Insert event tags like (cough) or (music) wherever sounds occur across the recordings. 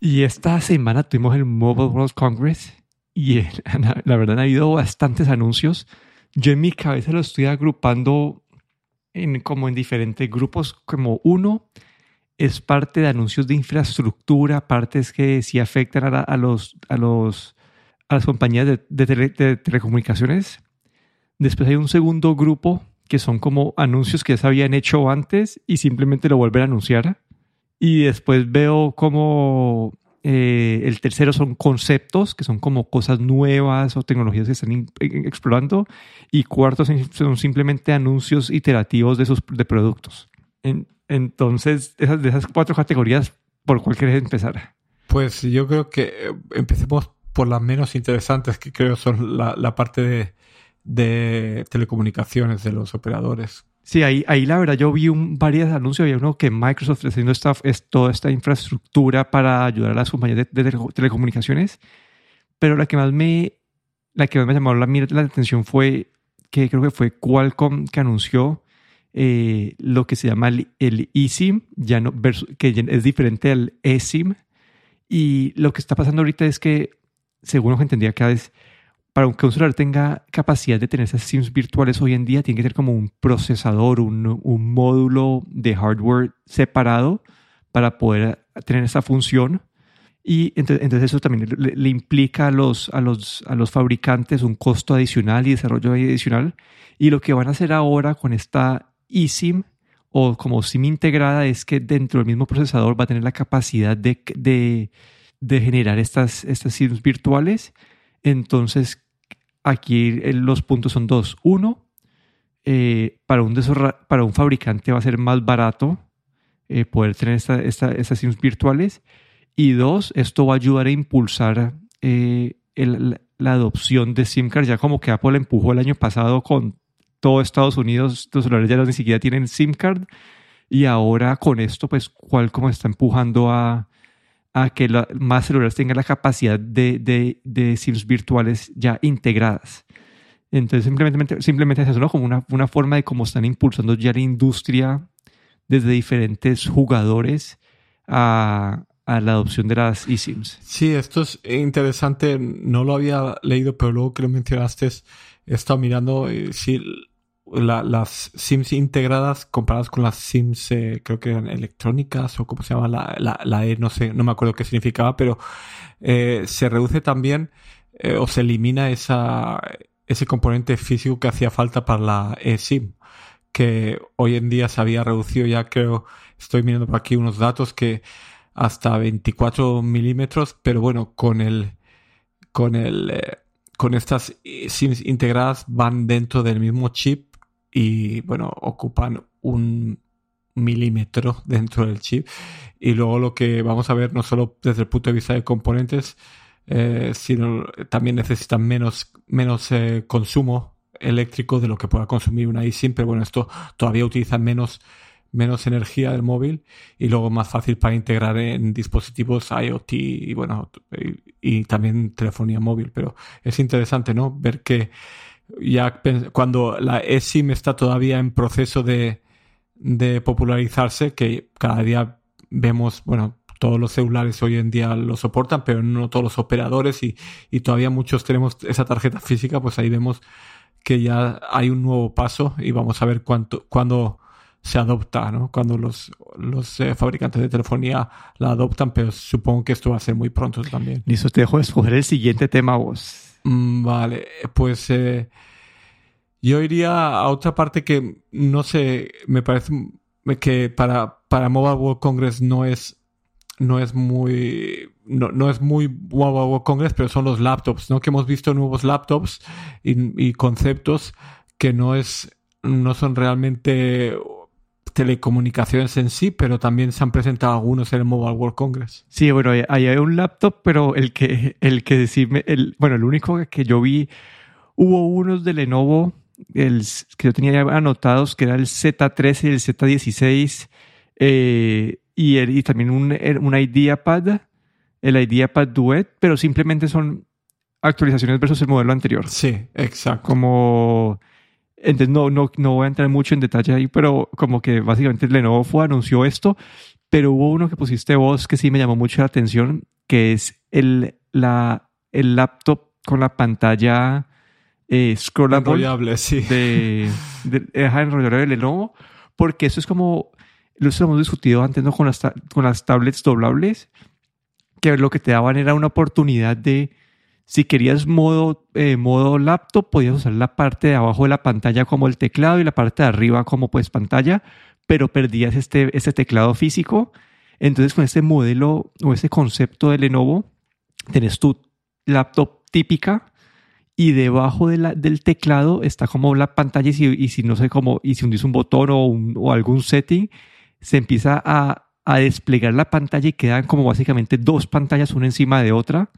Y esta semana tuvimos el Mobile World Congress y (laughs) la verdad han habido bastantes anuncios. Yo en mi cabeza lo estoy agrupando en, como en diferentes grupos, como uno es parte de anuncios de infraestructura, partes que sí afectan a, los, a, los, a las compañías de, de, telecomunicaciones. Después hay un segundo grupo que son como anuncios que ya se habían hecho antes y simplemente lo vuelven a anunciar. Y después veo como eh, el tercero son conceptos, que son como cosas nuevas o tecnologías que están explorando. Y cuarto son simplemente anuncios iterativos de sus de productos. entonces, esas, de esas cuatro categorías, ¿por cuál quieres empezar? Pues yo creo que eh, empecemos por las menos interesantes, que creo son la, la parte de, de telecomunicaciones de los operadores. Sí, ahí, ahí la verdad yo vi un, varios anuncios. Había uno que Microsoft está haciendo esta, es toda esta infraestructura para ayudar a las compañías de, telecomunicaciones. Pero la que más me, la que más me llamó la, la atención fue que creo que fue Qualcomm que anunció eh, lo que se llama el, eSIM, ya no, que es diferente al eSIM. Y lo que está pasando ahorita es que, según lo que entendía cada vez, para que un celular tenga capacidad de tener esas SIMs virtuales hoy en día, tiene que ser como un procesador, un, un módulo de hardware separado para poder tener esa función. Y entonces, eso también le, implica a los, a, los, a los fabricantes un costo adicional y desarrollo adicional. Y lo que van a hacer ahora con esta eSIM o como SIM integrada es que dentro del mismo procesador va a tener la capacidad de, de, de generar estas, estas SIMs virtuales. Entonces, Aquí eh, los puntos son dos. Uno, eh, para, un fabricante va a ser más barato eh, poder tener esta, esta, estas SIMs virtuales. Y dos, esto va a ayudar a impulsar la adopción de SIM card. Ya como que Apple empujó el año pasado con todo Estados Unidos, los celulares ya ni siquiera tienen SIM card. Y ahora con esto, pues Qualcomm está empujando a, a que más celulares tengan la capacidad de, de, de, SIMs virtuales ya integradas. Entonces, simplemente, simplemente es eso, ¿no? Como una, una forma de cómo están impulsando ya la industria desde diferentes jugadores a, a la adopción de las eSIMs. Sí, esto es interesante. No lo había leído, pero luego que lo mencionaste, he estado mirando. Eh, sí, las SIMs integradas comparadas con las SIMs, eh, creo que eran electrónicas o como se llama la, la, la, E, no sé, no me acuerdo qué significaba, pero eh, se reduce también eh, o se elimina esa, ese componente físico que hacía falta para la eSIM, que hoy en día se había reducido. Ya creo, estoy mirando por aquí unos datos que hasta 24 milímetros, pero bueno, con el, con el, con estas SIMs integradas van dentro del mismo chip y bueno, ocupan un milímetro dentro del chip. Y luego lo que vamos a ver no solo desde el punto de vista de componentes, eh, sino también necesitan menos, menos eh, consumo eléctrico de lo que pueda consumir una eSIM, pero bueno, esto todavía utiliza menos, menos energía del móvil y luego más fácil para integrar en dispositivos IoT y bueno, y también telefonía móvil, pero es interesante, ¿no? Ver que ya cuando la eSIM está todavía en proceso de, de popularizarse, que cada día vemos, bueno, todos los celulares hoy en día lo soportan, pero no todos los operadores y, y, todavía muchos tenemos esa tarjeta física, pues ahí vemos que ya hay un nuevo paso y vamos a ver cuánto, cuándo se adopta, ¿no? Cuando los, los eh, fabricantes de telefonía la adoptan, pero supongo que esto va a ser muy pronto también. Listo, te dejo escoger el siguiente tema vos. Mm, vale, pues eh, yo iría a otra parte que no sé, me parece que para, para Mobile World Congress no es no es muy no, es muy Mobile World Congress, pero son los laptops, ¿no? Que hemos visto nuevos laptops y, y conceptos que no es no son realmente telecomunicaciones en sí, pero también se han presentado algunos en el Mobile World Congress. Sí, bueno, ahí hay un laptop, pero el que, el que decime, el, bueno, el único que yo vi, hubo unos de Lenovo, el, que yo tenía anotados, que era el Z13 y el Z16, eh, y, y también un, un IdeaPad, el IdeaPad Duet, pero simplemente son actualizaciones versus el modelo anterior. Sí, exacto. Como entonces no, no, no voy a entrar mucho en detalle ahí, pero como que básicamente Lenovo fue, anunció esto pero hubo uno que pusiste vos que sí me llamó mucho la atención, que es el, la, el laptop con la pantalla eh, scrollable Enrollable, sí. de, de, de enrollable de Lenovo, porque eso es como, lo hemos discutido antes ¿no? con, las, con las tablets doblables, que lo que te daban era una oportunidad de, si querías modo, eh, modo laptop, podías usar la parte de abajo de la pantalla como el teclado y la parte de arriba como pues pantalla, pero perdías este, este teclado físico. Entonces con este modelo o este concepto de Lenovo, tenés tu laptop típica y debajo de la- del teclado está como la pantalla y si, no sé cómo, y si hundís un botón o, un- o algún setting, se empieza a, a desplegar la pantalla y quedan como básicamente dos pantallas una encima de otra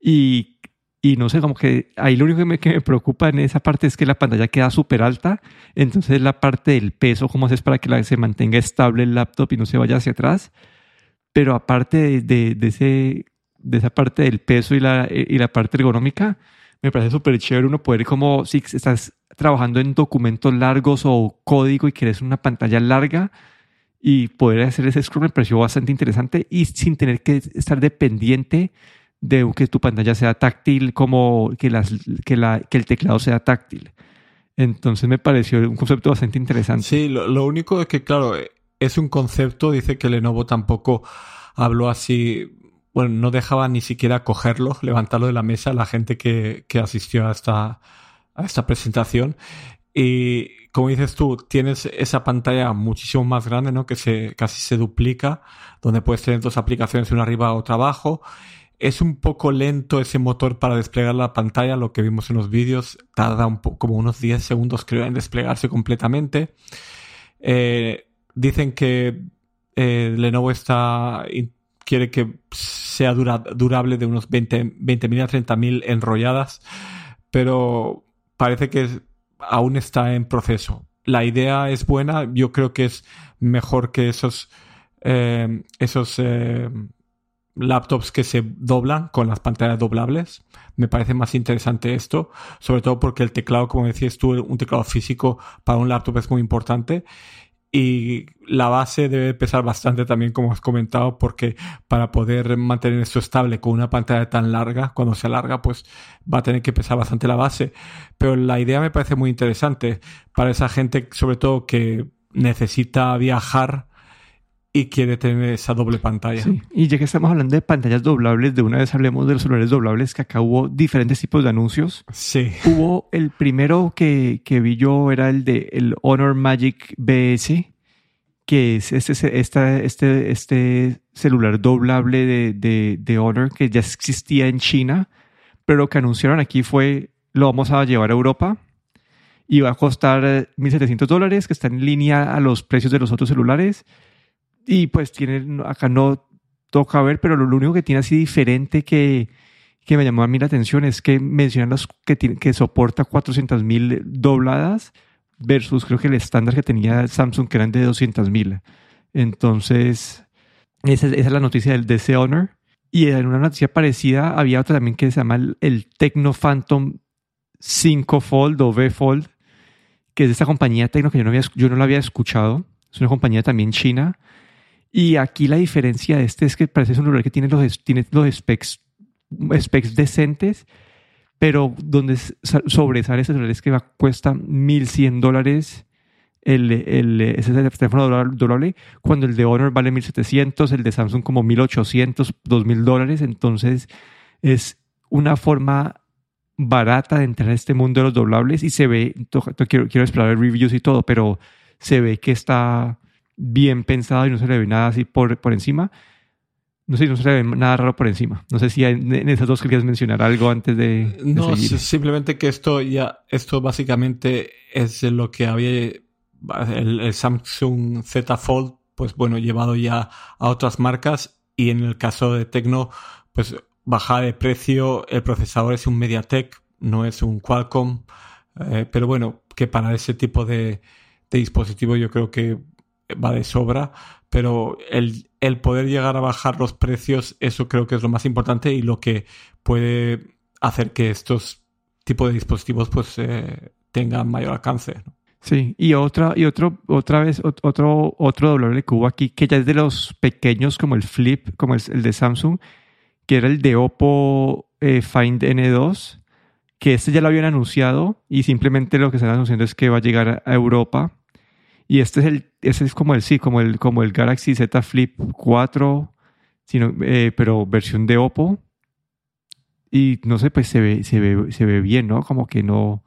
y, y no sé, como que ahí lo único que me, que me preocupa en esa parte es que la pantalla queda súper alta, entonces la parte del peso, ¿cómo haces para que la, se mantenga estable el laptop y no se vaya hacia atrás? Pero aparte de, de- de ese, de esa parte del peso y la, y la parte ergonómica, me parece súper chévere uno poder como si estás trabajando en documentos largos o código y quieres una pantalla larga y poder hacer ese scroll me pareció bastante interesante y sin tener que estar dependiente de que tu pantalla sea táctil como que, las, que, la, que el teclado sea táctil. Entonces me pareció un concepto bastante interesante. Sí, lo, lo único es que, claro, eh, es un concepto, dice que Lenovo tampoco habló así, bueno, no dejaba ni siquiera cogerlo, levantarlo de la mesa la gente que, que asistió a esta, a esta presentación. Y como dices tú, tienes esa pantalla muchísimo más grande, ¿no? Que se, casi se duplica, donde puedes tener dos aplicaciones, una arriba, otra abajo. Es un poco lento ese motor para desplegar la pantalla, lo que vimos en los vídeos. Tarda un como unos 10 segundos, creo, en desplegarse completamente. Eh, dicen que eh, Lenovo está quiere que sea dura- durable de unos 20 20.000 a 30.000 enrolladas, pero parece que aún está en proceso. La idea es buena, yo creo que es mejor que esos eh, esos laptops que se doblan con las pantallas doblables. Me parece más interesante esto, sobre todo porque el teclado, como decías tú, un teclado físico para un laptop es muy importante. Y la base debe pesar bastante también, como has comentado, porque para poder mantener esto estable con una pantalla tan larga, cuando se alarga, pues va a tener que pesar bastante la base. Pero la idea me parece muy interesante para esa gente, sobre todo que necesita viajar y quiere tener esa doble pantalla. Sí. Y ya que estamos hablando de pantallas doblables, de una vez hablemos de los celulares doblables, que acá hubo diferentes tipos de anuncios. Sí. Hubo el primero que, que vi yo era el de el Honor Magic BS, que es este, esta- este, este celular doblable de, de, de Honor que ya existía en China, pero lo que anunciaron aquí fue lo vamos a llevar a Europa y va a costar eh, 1.700 dólares, que está en línea a los precios de los otros celulares. Y pues tiene, acá no toca ver, pero lo, único que tiene así diferente que, que me llamó a mí la atención es que mencionan los que, tiene, que soporta 400.000 dobladas versus creo que el estándar que tenía Samsung que eran de 200.000. Entonces, esa, es- esa es la noticia del DC Honor. Y en una noticia parecida había otra también que se llama el, el Tecno Phantom 5 Fold o V Fold, que es de esta compañía Tecno que yo no, había, yo no la había escuchado. Es una compañía también china. Y aquí la diferencia de este es que parece un celular que tiene los, tiene los specs, specs decentes, pero donde sobresale ese celular es que va, cuesta 1.100 dólares el, el, ese teléfono dobla- doblable, cuando el de Honor vale 1.700, el de Samsung como 1.800, 2.000 dólares. Entonces es una forma barata de entrar a este mundo de los doblables y se ve, to- to- quiero, quiero explorar reviews y todo, pero se ve que está bien pensado y no se le ve nada así por, por encima. No sé, no se le ve nada raro por encima. No sé si en, en esas dos querías mencionar algo antes de, de No, seguir. simplemente que esto ya, esto básicamente es lo que había el, el Samsung Z Fold, pues bueno, llevado ya a otras marcas y en el caso de Tecno, pues baja de precio, el procesador es un MediaTek, no es un Qualcomm, eh, pero bueno, que para ese tipo de, de dispositivo yo creo que va de sobra, pero el, el poder llegar a bajar los precios, eso creo que es lo más importante y lo que puede hacer que estos tipos de dispositivos pues eh, tengan mayor alcance. Sí, y otra, y otro, otra vez, otro, otro doble que hubo aquí, que ya es de los pequeños como el Flip, como el, el de Samsung, que era el de Oppo eh, Find N2, que este ya lo habían anunciado y simplemente lo que están anunciando es que va a llegar a Europa. Y este es el, ese es como el sí, como el, como el Galaxy Z Flip 4, sino, eh, pero versión de Oppo. Y no sé, pues se ve, se ve, se ve bien, ¿no? Como que no.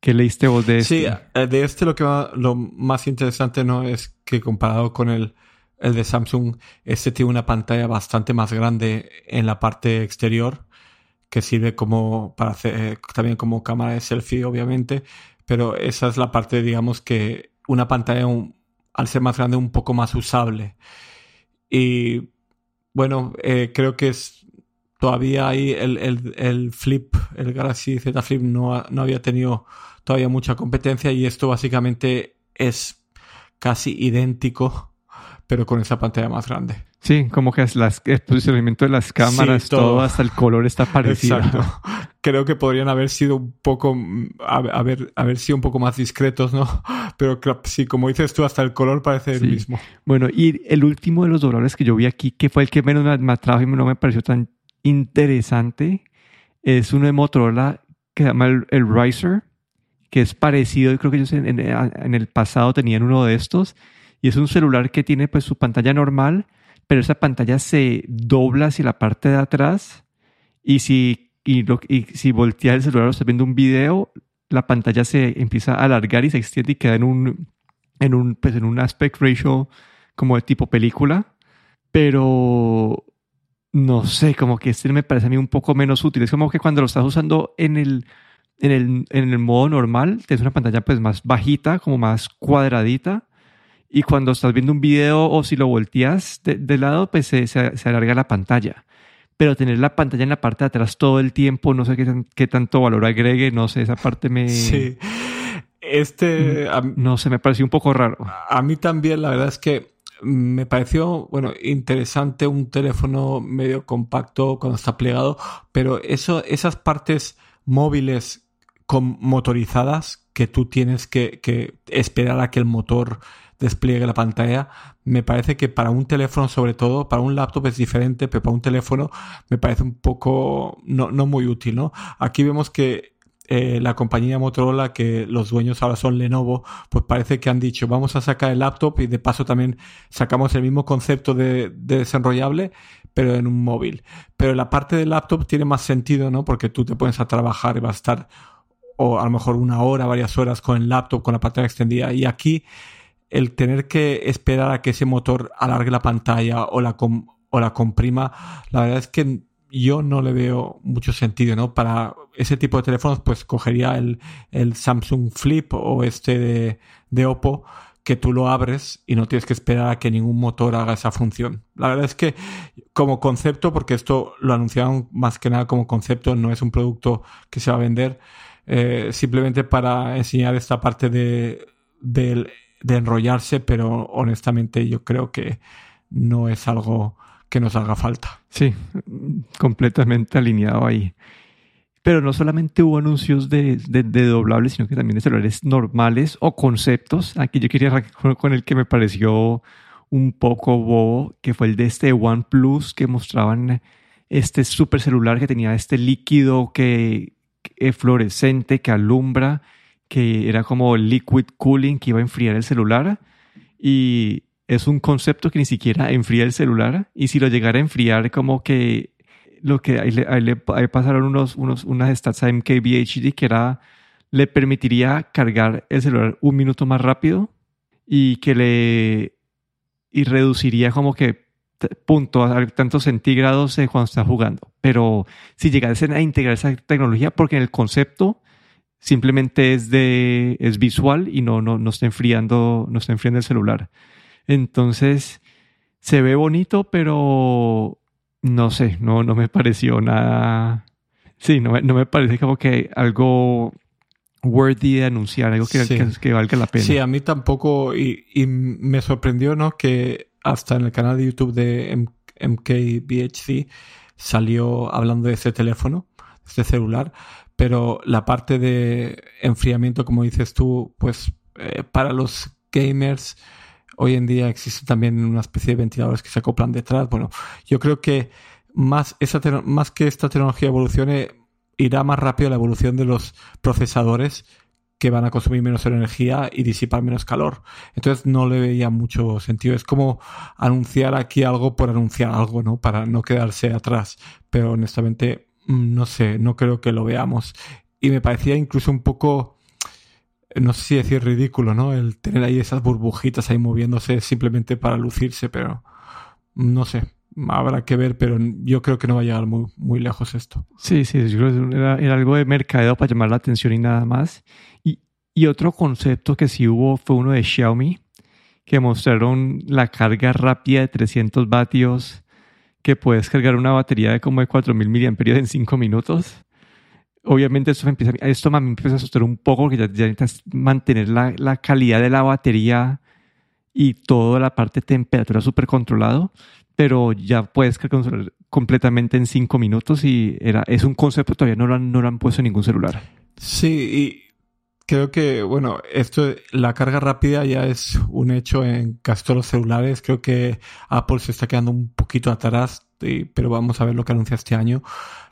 ¿Qué leíste vos de este? Sí, eh, de este lo que va, lo más interesante, ¿no? Es que comparado con el, el de Samsung, este tiene una pantalla bastante más grande en la parte exterior que sirve como para hacer eh, también como cámara de selfie, obviamente, pero esa es la parte, digamos, que una pantalla al ser más grande un poco más usable. Y bueno, eh, creo que es todavía ahí el, el, Flip, el Galaxy Z Flip no, no había tenido todavía mucha competencia y esto básicamente es casi idéntico, pero con esa pantalla más grande. Sí, como que las, el posicionamiento de las cámaras, todo. hasta el color está (laughs) parecido. Exacto. Creo que podrían haber sido un poco, haber, haber sido un poco más discretos, ¿no? (laughs) Pero sí, como dices tú, hasta el color parece el mismo. Bueno, y el último de los dobladores que yo vi aquí, que fue el que menos me, atrajo y no me pareció tan interesante, es uno de Motorola que se llama el, el Riser, que es parecido, yo creo que ellos en, en el pasado tenían uno de estos, y es un celular que tiene pues su pantalla normal, pero esa pantalla se dobla hacia la parte de atrás y si, y, si volteas el celular o estás viendo un video, la pantalla se empieza a alargar y se extiende y queda en un, en un, pues en un aspect ratio como de tipo película. Pero no sé, como que este me parece a mí un poco menos útil. Es como que cuando lo estás usando en el, en el, en el modo normal, tienes una pantalla pues más bajita, como más cuadradita y cuando estás viendo un video o si lo volteas de, lado, pues se, se, alarga la pantalla. Pero tener la pantalla en la parte de atrás todo el tiempo, no sé qué, qué tanto valor agregue, no sé, esa parte me... Sí. Este... no sé, me pareció un poco raro. A mí también, la verdad es que me pareció, bueno, interesante un teléfono medio compacto cuando está plegado, pero eso, esas partes móviles con motorizadas que tú tienes que, que esperar a que el motor despliegue la pantalla. Me parece que para un teléfono, sobre todo, para un laptop es diferente, pero para un teléfono me parece un poco no, no muy útil, ¿no? Aquí vemos que eh, la compañía Motorola, que los dueños ahora son Lenovo, pues parece que han dicho vamos a sacar el laptop y de paso también sacamos el mismo concepto de, de desenrollable, pero en un móvil. Pero la parte del laptop tiene más sentido, ¿no? Porque tú te pones a trabajar y vas a estar o a lo mejor una hora, varias horas con el laptop, con la pantalla extendida. Y aquí el tener que esperar a que ese motor alargue la pantalla o la, o la comprima, la verdad es que yo no le veo mucho sentido, ¿no? Para ese tipo de teléfonos, pues cogería el, Samsung Flip o este de, de, Oppo, que tú lo abres y no tienes que esperar a que ningún motor haga esa función. La verdad es que como concepto, porque esto lo anunciaron más que nada como concepto, no es un producto que se va a vender, eh, simplemente para enseñar esta parte de, del de enrollarse, pero honestamente yo creo que no es algo que nos haga falta. Sí, completamente alineado ahí. Pero no solamente hubo anuncios de, de, doblables, sino que también de celulares normales o conceptos. Aquí yo quería con, con el que me pareció un poco bobo, que fue el de este OnePlus, que mostraban este super celular que tenía este líquido que, que fluorescente que alumbra que era como liquid cooling que iba a enfriar el celular y es un concepto que ni siquiera enfría el celular y si lo llegara a enfriar como que lo que ahí, le, pasaron unos, unos, unas stats a MKBHD que era le permitiría cargar el celular un minuto más rápido y que le y reduciría como que punto a tantos centígrados cuando está jugando. Pero si llegase a integrar esa tecnología, porque en el concepto simplemente es de es visual y no, no, no está enfriando, no está enfriando el celular. Entonces, se ve bonito, pero no sé, no, no me pareció nada. Sí, no, no me parece como que algo worthy de anunciar, algo que, que, valga la pena. Sí, a mí tampoco, y, y, me sorprendió, ¿no? Que hasta en el canal de YouTube de MKBHC salió hablando de ese teléfono, este celular, pero la parte de enfriamiento, como dices tú, pues eh, para los gamers, hoy en día existe también una especie de ventiladores que se acoplan detrás. Bueno, yo creo que más, esa más que esta tecnología evolucione, irá más rápido la evolución de los procesadores que van a consumir menos energía y disipar menos calor. Entonces no le veía mucho sentido. Es como anunciar aquí algo por anunciar algo, ¿no? Para no quedarse atrás. Pero honestamente, no sé, no creo que lo veamos. Y me parecía incluso un poco, no sé si decir ridículo, ¿no? El tener ahí esas burbujitas ahí moviéndose simplemente para lucirse, pero no sé habrá que ver, pero yo creo que no va a llegar muy, muy lejos esto. Sí, sí, yo creo que era, era, algo de mercadeo para llamar la atención y nada más. Y, y otro concepto que sí hubo fue uno de Xiaomi, que mostraron la carga rápida de 300 vatios, que puedes cargar una batería de como de 4000 mAh en 5 minutos. Obviamente esto me empieza, esto me empieza a asustar un poco porque ya, ya necesitas mantener la, la calidad de la batería y toda la parte de temperatura súper controlado pero ya puedes controlar completamente en cinco minutos y era, es un concepto todavía no lo, han, no lo han puesto en ningún celular. Sí, creo que, bueno, esto, la carga rápida ya es un hecho en casi todos los celulares. Creo que Apple se está quedando un poquito atrás, pero vamos a ver lo que anuncia este año.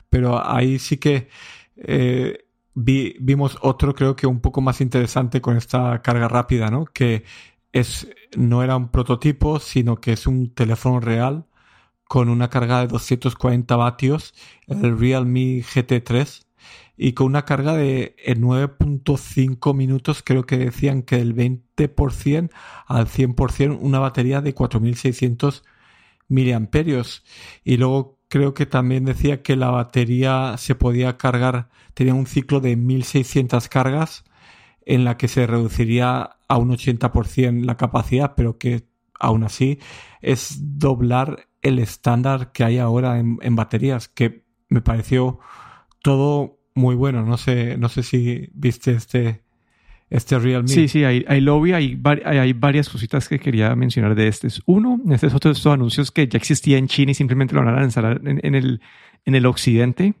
Pero ahí sí que eh, vimos otro, creo que un poco más interesante con esta carga rápida, ¿no? Que es, no era un prototipo, sino que es un teléfono real con una carga de 240 vatios, el Realme GT3, y con una carga de 9.5 minutos, creo que decían que del 20% al 100%, una batería de 4600 miliamperios. Y luego creo que también decía que la batería se podía cargar, tenía un ciclo de 1600 cargas en la que se reduciría a un 80% la capacidad, pero que aún así es doblar el estándar que hay ahora en, baterías, que me pareció todo muy bueno. No sé, no sé si viste este, este Realme. Sí, sí, hay, hay lobby, hay, hay, varias cositas que quería mencionar de este. Uno, este es otro de estos anuncios que ya existía en China y simplemente lo van a lanzar en, el, en el occidente.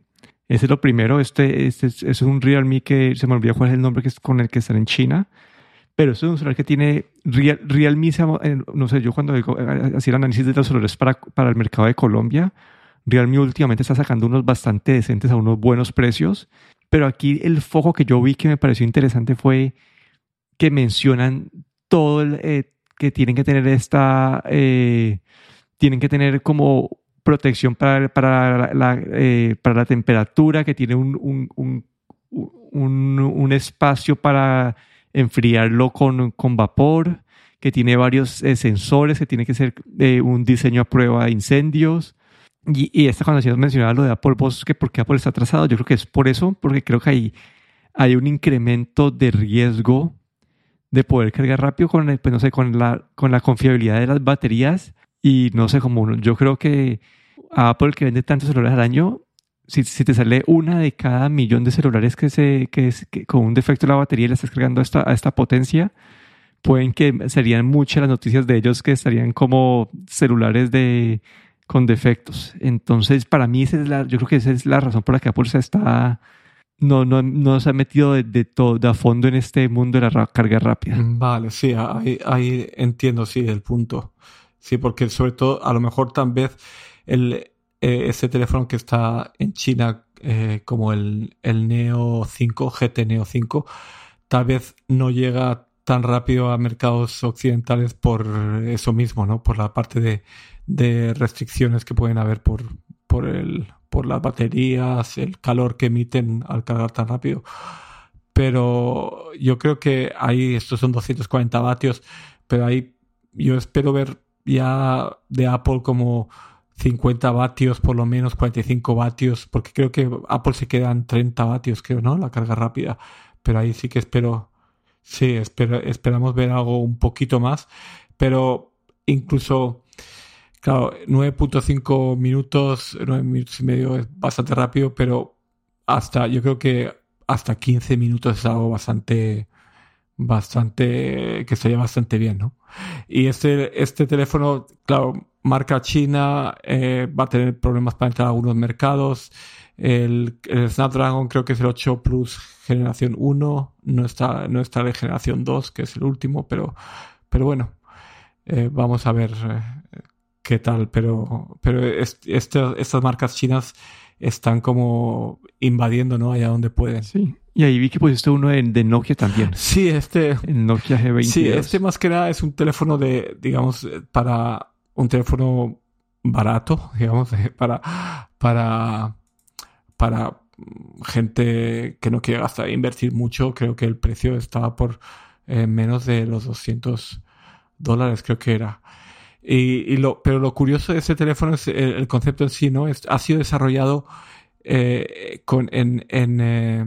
Ese es lo primero. Este, este es, un Realme que se me olvidó cuál es el nombre que es con el que están en China pero es un celular que tiene Real, Realme, eh, no sé, yo cuando eh, hacía el análisis de los celulares para, para el mercado de Colombia, Realme últimamente está sacando unos bastante decentes a unos buenos precios, pero aquí el foco que yo vi que me pareció interesante fue que mencionan todo el, eh, que tienen que tener esta, tienen que tener como protección para, para, la, para la temperatura, que tiene un, un, un, un, un espacio para enfriarlo con, con vapor, que tiene varios eh, sensores, que tiene que ser eh, un diseño a prueba de incendios. Y, y esta cuando hacías mencionar lo de Apple, vos que por qué Apple está atrasado, yo creo que es por eso, porque creo que hay, hay un incremento de riesgo de poder cargar rápido con, pues no sé, con, la, con la confiabilidad de las baterías. Y no sé cómo, yo creo que Apple que vende tantos celulares al año si, si, te sale una de cada millón de celulares que, se, que, es, que con un defecto de la batería y le estás cargando a esta, a esta potencia, pueden que serían muchas las noticias de ellos que estarían como celulares de, con defectos. Entonces, para mí, esa es la, yo creo que esa es la razón por la que Apple se está, no, no, no se ha metido de, de, todo, a fondo en este mundo de la carga rápida. Vale, sí, ahí, ahí entiendo, sí, el punto. Sí, porque sobre todo, a lo mejor tal vez el, eh, ese teléfono que está en China eh, como el, el, Neo 5, GT Neo 5, tal vez no llega tan rápido a mercados occidentales por eso mismo, ¿no? Por la parte de, restricciones que pueden haber por, por, el, por las baterías, el calor que emiten al cargar tan rápido. Pero yo creo que ahí, estos son 240 vatios, pero ahí yo espero ver ya de Apple como 50 vatios, por lo menos 45 vatios, porque creo que Apple se quedan 30 vatios, creo, ¿no? La carga rápida. Pero ahí sí que espero, sí, espero, esperamos ver algo un poquito más. Pero incluso, claro, 9.5 minutos, 9 minutos y medio es bastante rápido, pero hasta, yo creo que hasta 15 minutos es algo bastante, bastante, que sería bastante bien, ¿no? Y este, este teléfono, claro, marca china, eh, va a tener problemas para entrar a algunos mercados. El, Snapdragon creo que es el 8 Plus generación 1, no está, no está de generación 2, que es el último, pero, pero bueno, eh, vamos a ver eh, qué tal. Pero, pero este, estas marcas chinas están como invadiendo, ¿no? Allá donde pueden. Sí. Y ahí vi que pusiste uno de, de Nokia también. (laughs) Sí, este. El Nokia G20. Sí, este más que nada es un teléfono de, digamos, para un teléfono barato, digamos, (laughs) para, para, para gente que no quiere gastar, invertir mucho. Creo que el precio estaba por eh, menos de los 200 dólares, creo que era. Y, pero lo curioso de este teléfono es el, concepto en sí, ¿no? ha sido desarrollado eh, con, en, eh,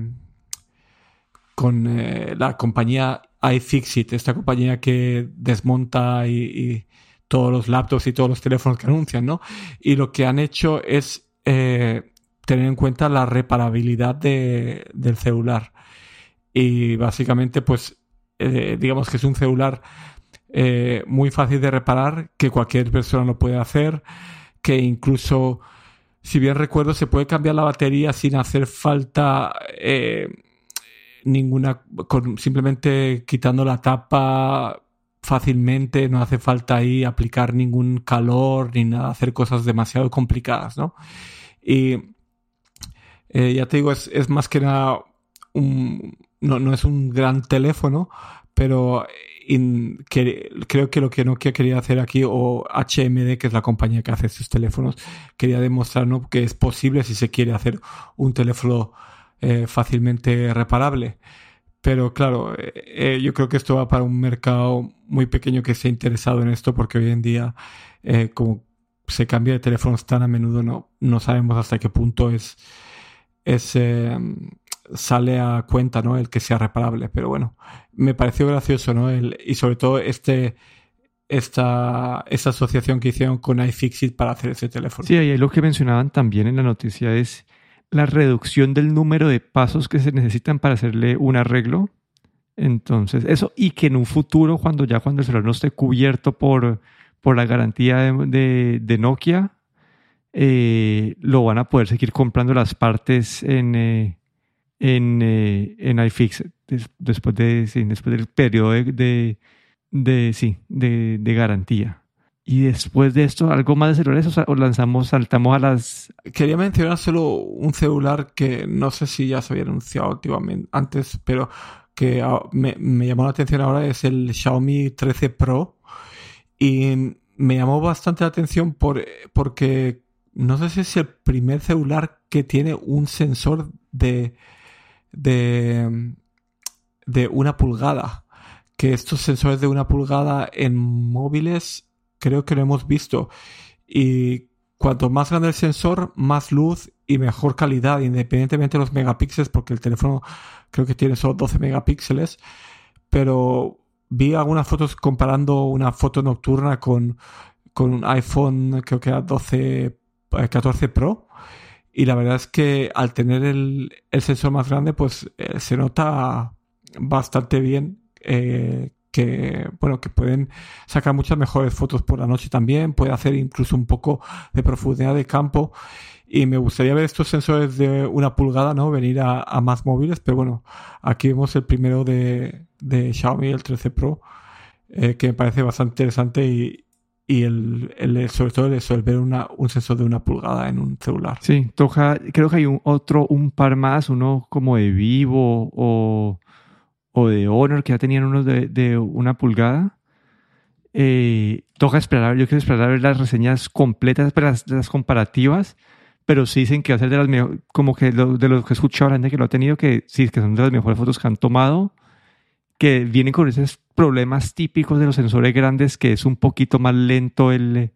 con la compañía iFixit, esta compañía que desmonta y, todos los laptops y todos los teléfonos que anuncian, ¿no? Y lo que han hecho es tener en cuenta la reparabilidad del celular. Y básicamente, pues, digamos que es un celular eh, muy fácil de reparar, que cualquier persona lo puede hacer, que incluso, si bien recuerdo, se puede cambiar la batería sin hacer falta eh, ninguna, simplemente quitando la tapa fácilmente, no hace falta ahí aplicar ningún calor ni nada, hacer cosas demasiado complicadas, ¿no? Y eh, ya te digo, es, es, más que nada un, no, no es un gran teléfono, pero que, creo que lo que Nokia quería hacer aquí, o HMD, que es la compañía que hace estos teléfonos, quería demostrar que es posible si se quiere hacer un teléfono eh, fácilmente reparable. Pero claro, eh, eh, yo creo que esto va para un mercado muy pequeño que esté interesado en esto, porque hoy en día, como se cambia de teléfonos tan a menudo, no, no sabemos hasta qué punto es, es sale a cuenta, ¿no? El que sea reparable. Pero bueno, me pareció gracioso, ¿no? El, y sobre todo este, esta, esta asociación que hicieron con iFixit para hacer ese teléfono. Sí, y lo que mencionaban también en la noticia es la reducción del número de pasos que se necesitan para hacerle un arreglo. Entonces, eso, y que en un futuro, cuando ya cuando el celular no esté cubierto por, por la garantía de, de, Nokia, eh, lo van a poder seguir comprando las partes en, eh, en, eh, en iFix después, de, después del periodo de, de, sí, de, de, garantía. Y después de esto, ¿algo más de celulares o lanzamos, saltamos a las... Quería mencionar solo un celular que no sé si ya se había anunciado últimamente antes, pero que me, me llamó la atención ahora es el Xiaomi 13 Pro. Y me llamó bastante la atención por, porque no sé si es el primer celular que tiene un sensor de de, de una pulgada. Que estos sensores de una pulgada en móviles creo que lo hemos visto. Y cuanto más grande el sensor, más luz y mejor calidad, independientemente de los megapíxeles, porque el teléfono creo que tiene solo 12 megapíxeles. Pero vi algunas fotos comparando una foto nocturna con, con un iPhone, creo que era 12, 14 eh, Pro y la verdad es que al tener el, sensor más grande, pues eh, se nota bastante bien eh, que, bueno, que pueden sacar muchas mejores fotos por la noche también, puede hacer incluso un poco de profundidad de campo. Y me gustaría ver estos sensores de una pulgada, ¿no? Venir a, más móviles, pero bueno, aquí vemos el primero de, Xiaomi, el 13 Pro, que me parece bastante interesante y, y el, el, sobre todo el ver una, un sensor de una pulgada en un celular. Sí, toca, creo que hay un otro, un par más, uno como de Vivo o, o de Honor, que ya tenían unos de, de una pulgada. Eh, toca esperar, yo quiero esperar a ver las reseñas completas, las, las comparativas, pero sí dicen que va a ser de las mejores, como que de los que he escuchado gente que lo ha tenido, que sí, que son de las mejores fotos que han tomado que vienen con esos problemas típicos de los sensores grandes, que es un poquito más lento el,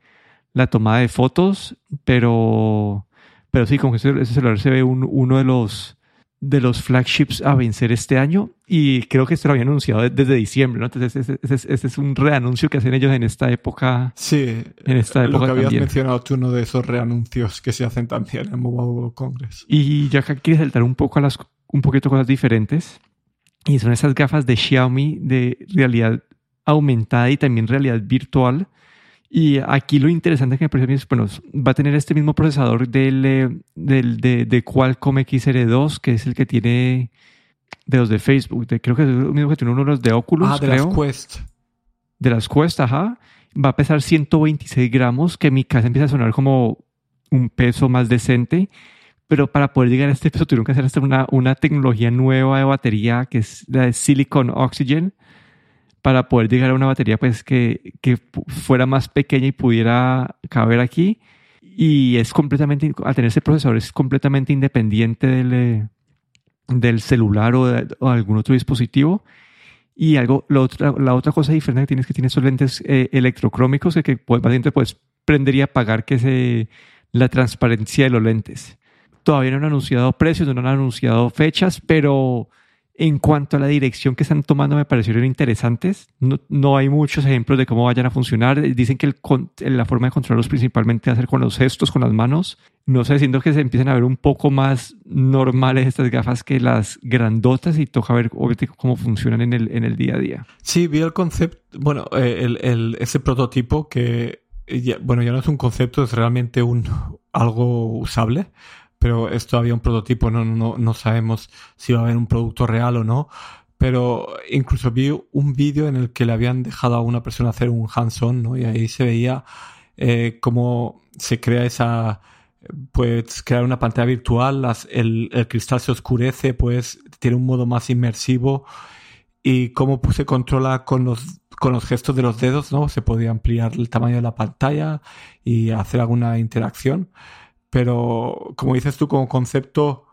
la tomada de fotos, pero, pero sí, con ese, celular se ve uno de los, de los flagships a vencer este año y creo que esto lo habían anunciado desde diciembre, ¿no? Entonces este, es un reanuncio que hacen ellos en esta época. Sí, en esta época lo que habías mencionado tú, uno de esos reanuncios que se hacen también en Mobile World Congress. Y ya que quieres saltar un poco a las un poquito cosas diferentes. Y son esas gafas de Xiaomi de realidad aumentada y también realidad virtual. Y aquí lo interesante que me parece es, bueno, va a tener este mismo procesador del, eh, del de, de, Qualcomm XR2, que es el que tiene de los de Facebook. creo que es el mismo que tiene uno de los de Oculus. Ah, de las Quest. De las Quest, ajá. Va a pesar 126 gramos, que en mi casa empieza a sonar como un peso más decente. Pero para poder llegar a este peso tuvieron que hacer hasta una, una tecnología nueva de batería que es la de Silicon Oxygen para poder llegar a una batería pues que, que fuera más pequeña y pudiera caber aquí. Y es completamente, al tener ese procesador, es completamente independiente del, eh, del celular o, de, algún otro dispositivo. Y algo, la otra, la otra cosa diferente que tiene es que tiene esos lentes eh, electrocrómicos que, que pues, básicamente pues, prender y apagar que es la transparencia de los lentes. Todavía no han anunciado precios, no han anunciado fechas, pero en cuanto a la dirección que están tomando, me parecieron interesantes. No, hay muchos ejemplos de cómo vayan a funcionar. Dicen que la forma de controlarlos principalmente va a ser con los gestos, con las manos. No sé, siento que se empiezan a ver un poco más normales estas gafas que las grandotas y toca ver cómo funcionan en el, en el día a día. Sí, vi el concepto, bueno, eh, el, ese prototipo que, bueno, ya no es un concepto, es realmente un (laughs) algo usable pero es todavía un prototipo, no, no, no sabemos si va a haber un producto real o no. Pero incluso vi un vídeo en el que le habían dejado a una persona hacer un hands-on, ¿no? Y ahí se veía eh, cómo se crea esa, pues crear una pantalla virtual, las, el, el, cristal se oscurece, pues tiene un modo más inmersivo y cómo se controla con los, con los gestos de los dedos, ¿no? Se podía ampliar el tamaño de la pantalla y hacer alguna interacción pero como dices tú, como concepto,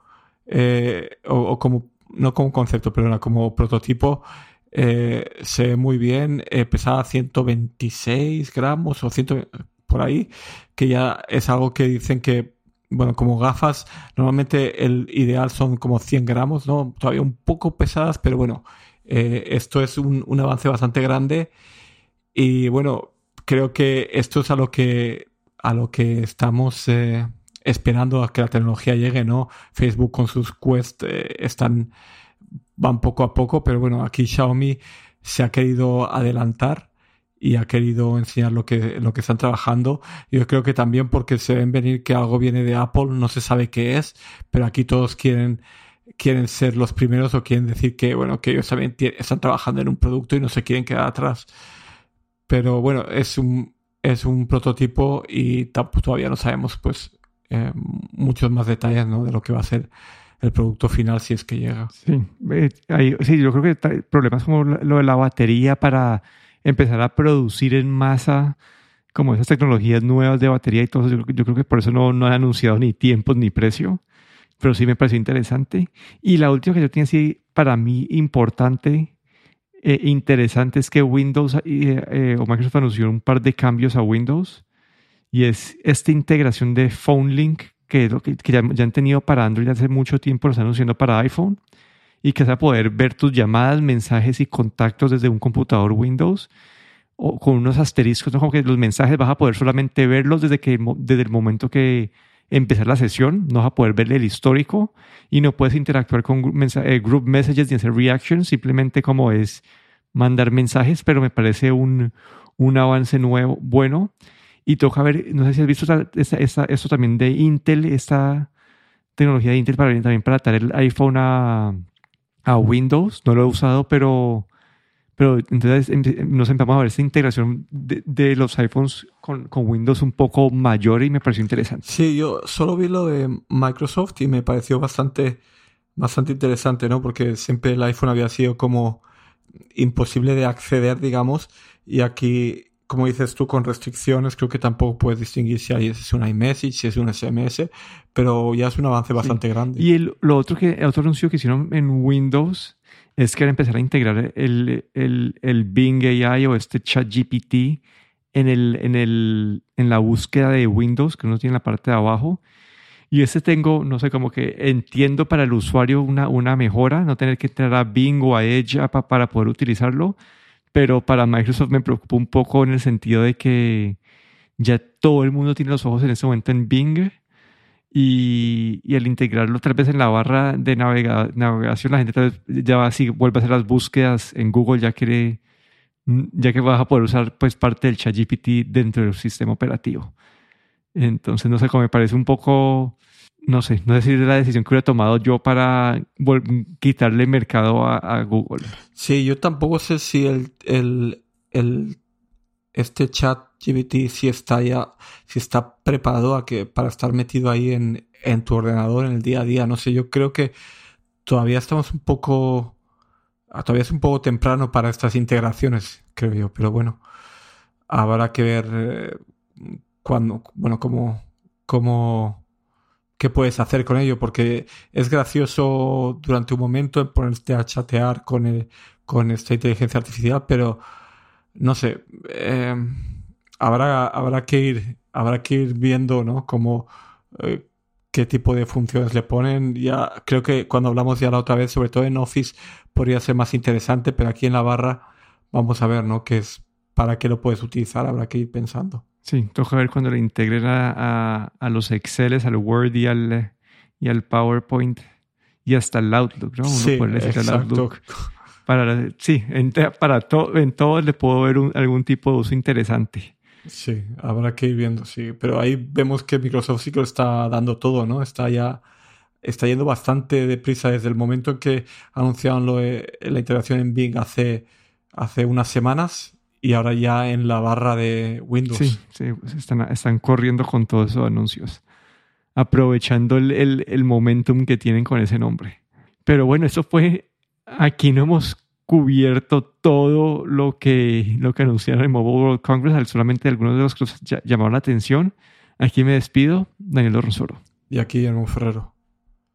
eh, o, como, no como concepto, pero como prototipo, eh, se ve muy bien, eh, pesaba 126 gramos o 100, por ahí, que ya es algo que dicen que, bueno, como gafas, normalmente el ideal son como 100 gramos, ¿no? Todavía un poco pesadas, pero bueno, eh, esto es un, un, avance bastante grande y bueno, creo que esto es a lo que, a lo que estamos esperando a que la tecnología llegue, ¿no? Facebook con sus Quest eh, están, van poco a poco, pero bueno, aquí Xiaomi se ha querido adelantar y ha querido enseñar lo que, lo que están trabajando. Yo creo que también porque se ven venir que algo viene de Apple, no se sabe qué es, pero aquí todos quieren, quieren ser los primeros o quieren decir que, bueno, que ellos también están trabajando en un producto y no se quieren quedar atrás. Pero bueno, es un, es un prototipo y todavía no sabemos, pues, eh, muchos más detalles ¿no? de lo que va a ser el producto final si es que llega. Sí, eh, sí yo creo que problemas como lo de la batería para empezar a producir en masa como esas tecnologías nuevas de batería y todo eso, yo, creo que por eso no, no han anunciado ni tiempos ni precio, pero sí me pareció interesante. Y la última que yo tenía así para mí importante e interesante es que Windows o Microsoft anunció un par de cambios a Windows y es esta integración de Phone Link que, que, ya, han tenido para Android hace mucho tiempo, lo están anunciando para iPhone y que vas a poder ver tus llamadas, mensajes y contactos desde un computador Windows o con unos asteriscos, como que los mensajes vas a poder solamente verlos desde, que, desde el momento que empezar la sesión, no vas a poder ver el histórico y no puedes interactuar con eh, group messages ni hacer reactions, simplemente como es mandar mensajes, pero me parece un, un avance nuevo, bueno. Y toca ver, no sé si has visto esta, esto también de Intel, esta tecnología de Intel para, también para atar el iPhone a, Windows. No lo he usado, pero, pero entonces nos empezamos a ver esta integración de, de los iPhones con, con, Windows un poco mayor y me pareció interesante. Sí, yo solo vi lo de Microsoft y me pareció bastante, bastante interesante, ¿no? Porque siempre el iPhone había sido como imposible de acceder, digamos, y aquí como dices tú, con restricciones, creo que tampoco puedes distinguir si es un iMessage, si es un SMS, pero ya es un avance bastante grande. Y el, lo otro que, otro anuncio que hicieron en Windows es que era empezar a integrar el, el, el Bing AI o este ChatGPT en, el, en, el, en la búsqueda de Windows, que uno tiene en la parte de abajo. Y ese tengo, no sé, como que entiendo para el usuario una, una mejora, no tener que entrar a Bing o a Edge para poder utilizarlo pero para Microsoft me preocupa un poco en el sentido de que ya todo el mundo tiene los ojos en ese momento en Bing y, y al integrarlo tal vez en la barra de navegación la gente tal vez ya así vuelve a hacer las búsquedas en Google, ya mm, ya que vas a poder usar pues parte del ChatGPT dentro del sistema operativo. Entonces, no sé, cómo me parece un poco, no sé, no sé si es la decisión que hubiera tomado yo para quitarle mercado a, Google. Sí, yo tampoco sé si el, el, el este chat GPT si está ya, si está preparado a que, para estar metido ahí en, en tu ordenador en el día a día. No sé, yo creo que todavía estamos un poco, todavía es un poco temprano para estas integraciones, creo yo, pero bueno, habrá que ver eh, cuando, bueno, cómo, cómo, qué puedes hacer con ello, porque es gracioso durante un momento ponerte a chatear con, con esta inteligencia artificial, pero no sé, eh, habrá, habrá, que ir, habrá que ir viendo, ¿no? Cómo, eh, qué tipo de funciones le ponen. Ya creo que cuando hablamos ya la otra vez, sobre todo en Office, podría ser más interesante, pero aquí en la barra vamos a ver, ¿no? Qué es, para qué lo puedes utilizar, habrá que ir pensando. Sí, toca ver cuando le integren a, a, los Exceles, al Word y al, y al PowerPoint y hasta el Outlook, ¿no? Uno sí, puede decir el Outlook. Para, sí, en, para todo, en todo le puedo ver algún tipo de uso interesante. Sí, habrá que ir viendo, sí. Pero ahí vemos que Microsoft sí que lo está dando todo, ¿no? Está ya está yendo bastante deprisa desde el momento en que anunciaron lo la integración en Bing hace, hace unas semanas y ahora ya en la barra de Windows. Sí, sí, pues están, están corriendo con todos esos anuncios, aprovechando el, el, el, momentum que tienen con ese nombre. Pero bueno, eso fue, aquí no hemos cubierto todo lo que, lo que anunciaron en Mobile World Congress, solamente algunos de los que llamaron la atención. Aquí me despido, Daniel Rosoro. Y aquí, Guillermo Ferrero.